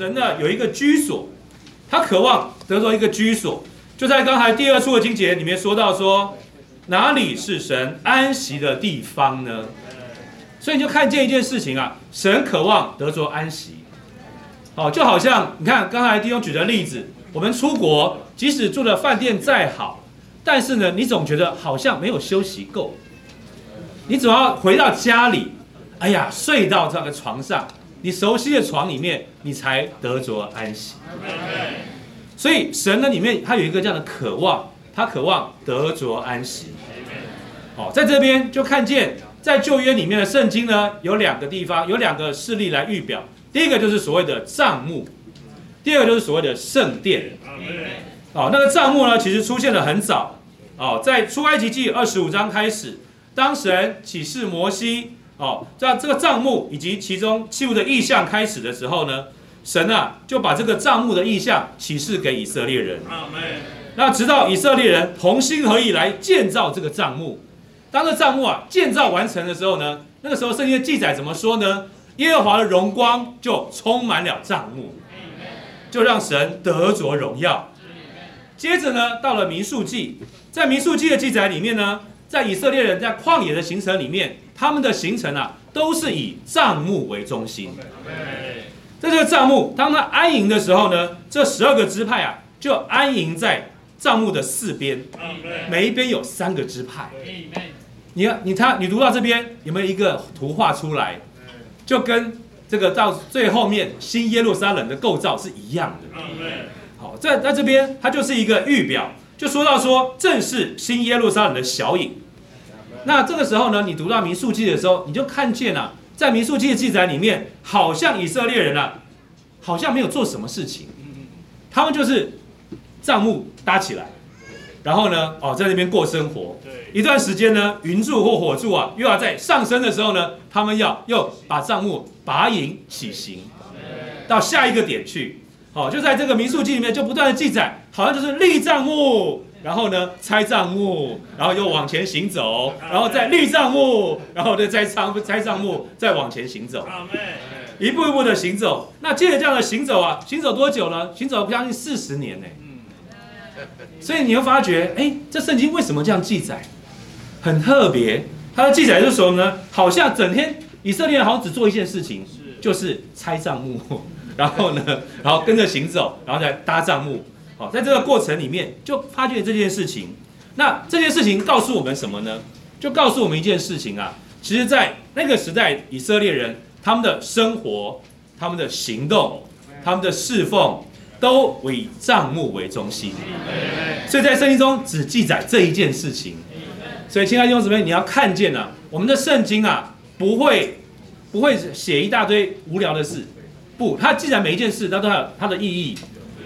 神呢有一个居所，他渴望得着一个居所，就在刚才第二处的经节里面说到说，哪里是神安息的地方呢？所以你就看见一件事情啊，神渴望得着安息。好，就好像你看刚才弟兄举的例子，我们出国，即使住的饭店再好，但是呢，你总觉得好像没有休息够。你总要回到家里，哎呀，睡到这个床上，你熟悉的床里面，你才得着安息。所以神呢里面他有一个这样的渴望，他渴望得着安息。好，在这边就看见在旧约里面的圣经呢，有两个地方，有两个事例来预表。第一个就是所谓的帐幕，第二个就是所谓的圣殿。哦，那个帐幕呢，其实出现的很早。哦，在出埃及记二十五章开始，当神启示摩西，哦，在这个帐幕以及其中器物的意象开始的时候呢，神啊就把这个帐幕的意象启示给以色列人。那直到以色列人同心合意来建造这个帐幕，当这帐幕啊建造完成的时候呢，那个时候圣经的记载怎么说呢？耶和华的荣光就充满了帐幕，就让神得着荣耀。接着呢，到了民数记，在民数记的记载里面呢，在以色列人在旷野的行程里面，他们的行程啊，都是以帐幕为中心。在这个帐幕，当他安营的时候呢，这十二个支派啊，就安营在帐幕的四边，每一边有三个支派。你看，你看，你读到这边有没有一个图画出来？就跟这个到最后面新耶路撒冷的构造是一样的。好，在在这边它就是一个预表，就说到说正是新耶路撒冷的小影。那这个时候呢，你读到民数记的时候，你就看见了，在民数记的记载里面，好像以色列人啊，好像没有做什么事情，他们就是帐幕搭起来，然后呢，哦，在那边过生活。一段时间呢，云柱或火柱啊，又要在上升的时候呢，他们要又把帐幕拔营起行，到下一个点去。好，就在这个民宿记里面，就不断的记载，好像就是立帐幕，然后呢拆帐幕，然后又往前行走，然后再立帐幕，然后再拆帐拆帐幕，再往前行走，一步一步的行走。那借着这样的行走啊，行走多久呢？行走将近四十年呢。所以你会发觉，哎，这圣经为什么这样记载？很特别，它的记载是什么呢？好像整天以色列人好像只做一件事情，就是拆帐幕，然后呢，然后跟着行走，然后再搭帐幕。好，在这个过程里面就发觉这件事情。那这件事情告诉我们什么呢？就告诉我们一件事情啊，其实，在那个时代，以色列人他们的生活、他们的行动、他们的侍奉，都以账目为中心。所以在圣经中只记载这一件事情。所以，亲爱的弟兄姊妹，你要看见啊，我们的圣经啊，不会不会写一大堆无聊的事，不，它记载每一件事，它都有它的意义。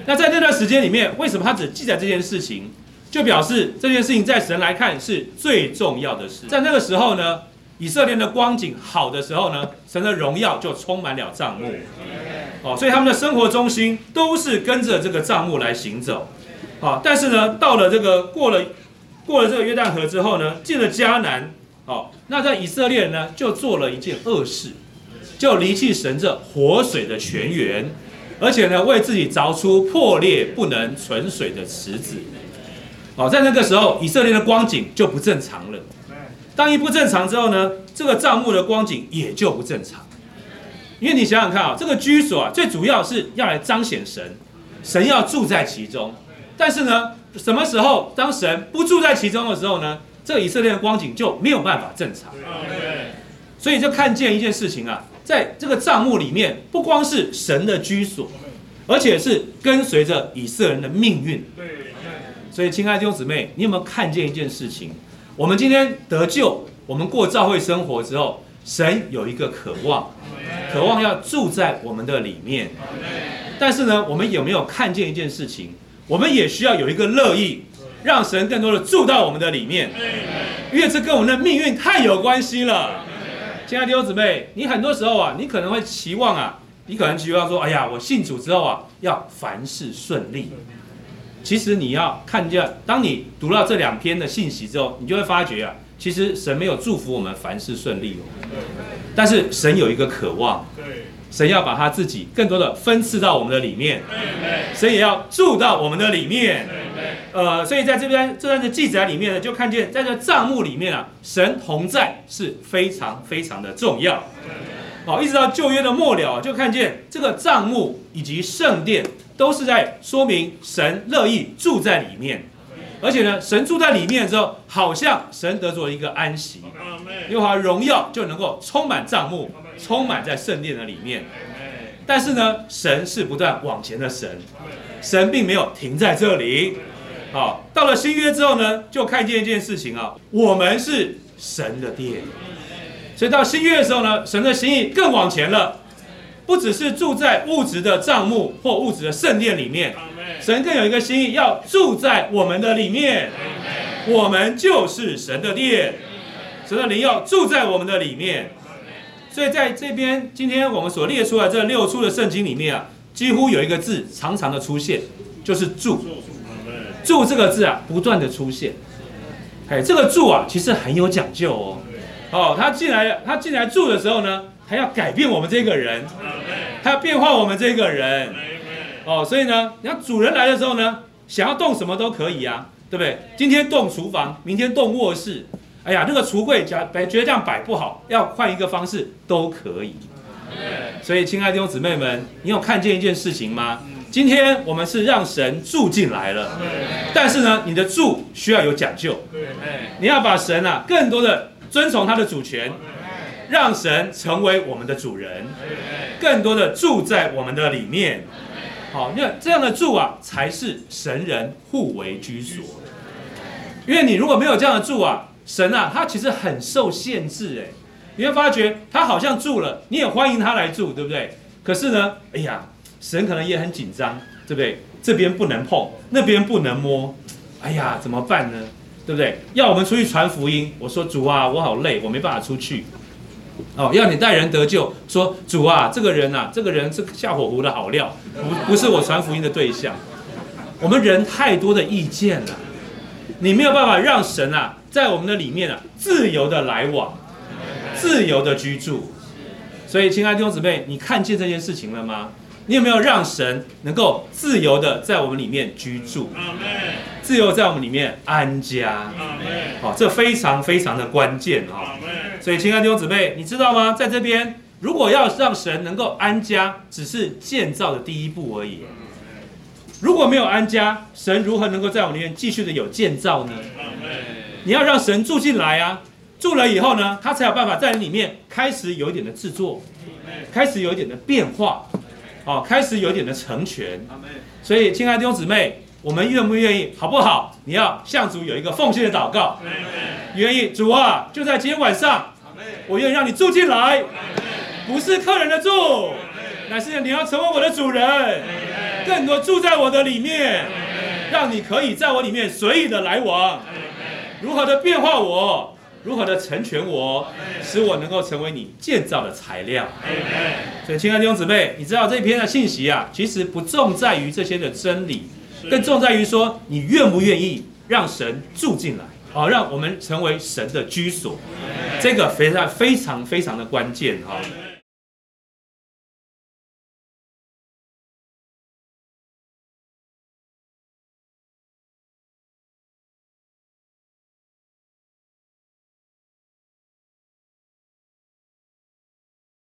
那在那段时间里面，为什么他只记载这件事情，就表示这件事情在神来看是最重要的事。在那个时候呢，以色列的光景好的时候呢，神的荣耀就充满了帐幕。哦，所以他们的生活中心都是跟着这个帐幕来行走。好，但是呢，到了这个过了。过了这个约旦河之后呢，进了迦南，哦，那在以色列人呢就做了一件恶事，就离弃神这活水的泉源，而且呢为自己凿出破裂不能存水的池子，哦，在那个时候以色列的光景就不正常了。当一不正常之后呢，这个帐幕的光景也就不正常，因为你想想看啊，这个居所啊最主要是要来彰显神，神要住在其中，但是呢。什么时候当神不住在其中的时候呢？这个以色列的光景就没有办法正常。所以就看见一件事情啊，在这个帐幕里面，不光是神的居所，而且是跟随着以色列人的命运。对所以，亲爱的弟兄姊妹，你有没有看见一件事情？我们今天得救，我们过教会生活之后，神有一个渴望，渴望要住在我们的里面。但是呢，我们有没有看见一件事情？我们也需要有一个乐意，让神更多的住到我们的里面，因为这跟我们的命运太有关系了。亲爱的弟兄姊妹，你很多时候啊，你可能会期望啊，你可能期望说，哎呀，我信主之后啊，要凡事顺利。其实你要看见，当你读到这两篇的信息之后，你就会发觉啊，其实神没有祝福我们凡事顺利哦，但是神有一个渴望，神要把他自己更多的分赐到我们的里面，神也要住到我们的里面。呃，所以在这边这段的记载里面呢，就看见在这账目里面啊，神同在是非常非常的重要。好，一直到旧约的末了，就看见这个账目以及圣殿都是在说明神乐意住在里面。而且呢，神住在里面之后，好像神得着一个安息，因为他荣耀就能够充满帐幕，充满在圣殿的里面。但是呢，神是不断往前的神，神并没有停在这里。好，到了新约之后呢，就看见一件事情啊，我们是神的殿。所以到新约的时候呢，神的心意更往前了，不只是住在物质的帐幕或物质的圣殿里面。神更有一个心意，要住在我们的里面，我们就是神的殿，神的灵要住在我们的里面。所以在这边，今天我们所列出来这六处的圣经里面啊，几乎有一个字常常的出现，就是“住”。住这个字啊，不断的出现。哎，这个住啊，其实很有讲究哦。哦，他进来，他进来住的时候呢，他要改变我们这个人，他要变化我们这个人。哦，所以呢，你看主人来的时候呢，想要动什么都可以啊，对不对？今天动厨房，明天动卧室，哎呀，那个橱柜假摆觉得这样摆不好，要换一个方式都可以。所以，亲爱的弟兄姊妹们，你有看见一件事情吗？今天我们是让神住进来了，但是呢，你的住需要有讲究。你要把神啊，更多的遵从他的主权，让神成为我们的主人，更多的住在我们的里面。好，那这样的住啊，才是神人互为居所。因为你如果没有这样的住啊，神啊，他其实很受限制哎。你会发觉他好像住了，你也欢迎他来住，对不对？可是呢，哎呀，神可能也很紧张，对不对？这边不能碰，那边不能摸，哎呀，怎么办呢？对不对？要我们出去传福音，我说主啊，我好累，我没办法出去。哦，要你带人得救，说主啊，这个人呐，这个人是下火湖的好料，不不是我传福音的对象。我们人太多的意见了，你没有办法让神啊，在我们的里面啊，自由的来往，自由的居住。所以，亲爱的弟兄姊妹，你看见这件事情了吗？你有没有让神能够自由的在我们里面居住？自由在我们里面安家。好，这非常非常的关键哈。所以，亲爱的弟兄姊妹，你知道吗？在这边，如果要让神能够安家，只是建造的第一步而已。如果没有安家，神如何能够在我们里面继续的有建造呢？你要让神住进来啊！住了以后呢，他才有办法在里面开始有一点的制作，开始有一点的变化，哦，开始有一点的成全。所以，亲爱的弟兄姊妹。我们愿不愿意，好不好？你要向主有一个奉献的祷告。愿意，主啊，就在今天晚上，我愿意让你住进来，不是客人的住，乃是你要成为我的主人，更多住在我的里面，让你可以在我里面随意的来往，如何的变化我，如何的成全我，使我能够成为你建造的材料。所以，亲爱的弟兄姊妹，你知道这篇的信息啊，其实不重在于这些的真理。更重在于说，你愿不愿意让神住进来，好，让我们成为神的居所，这个非常非常非常的关键哈。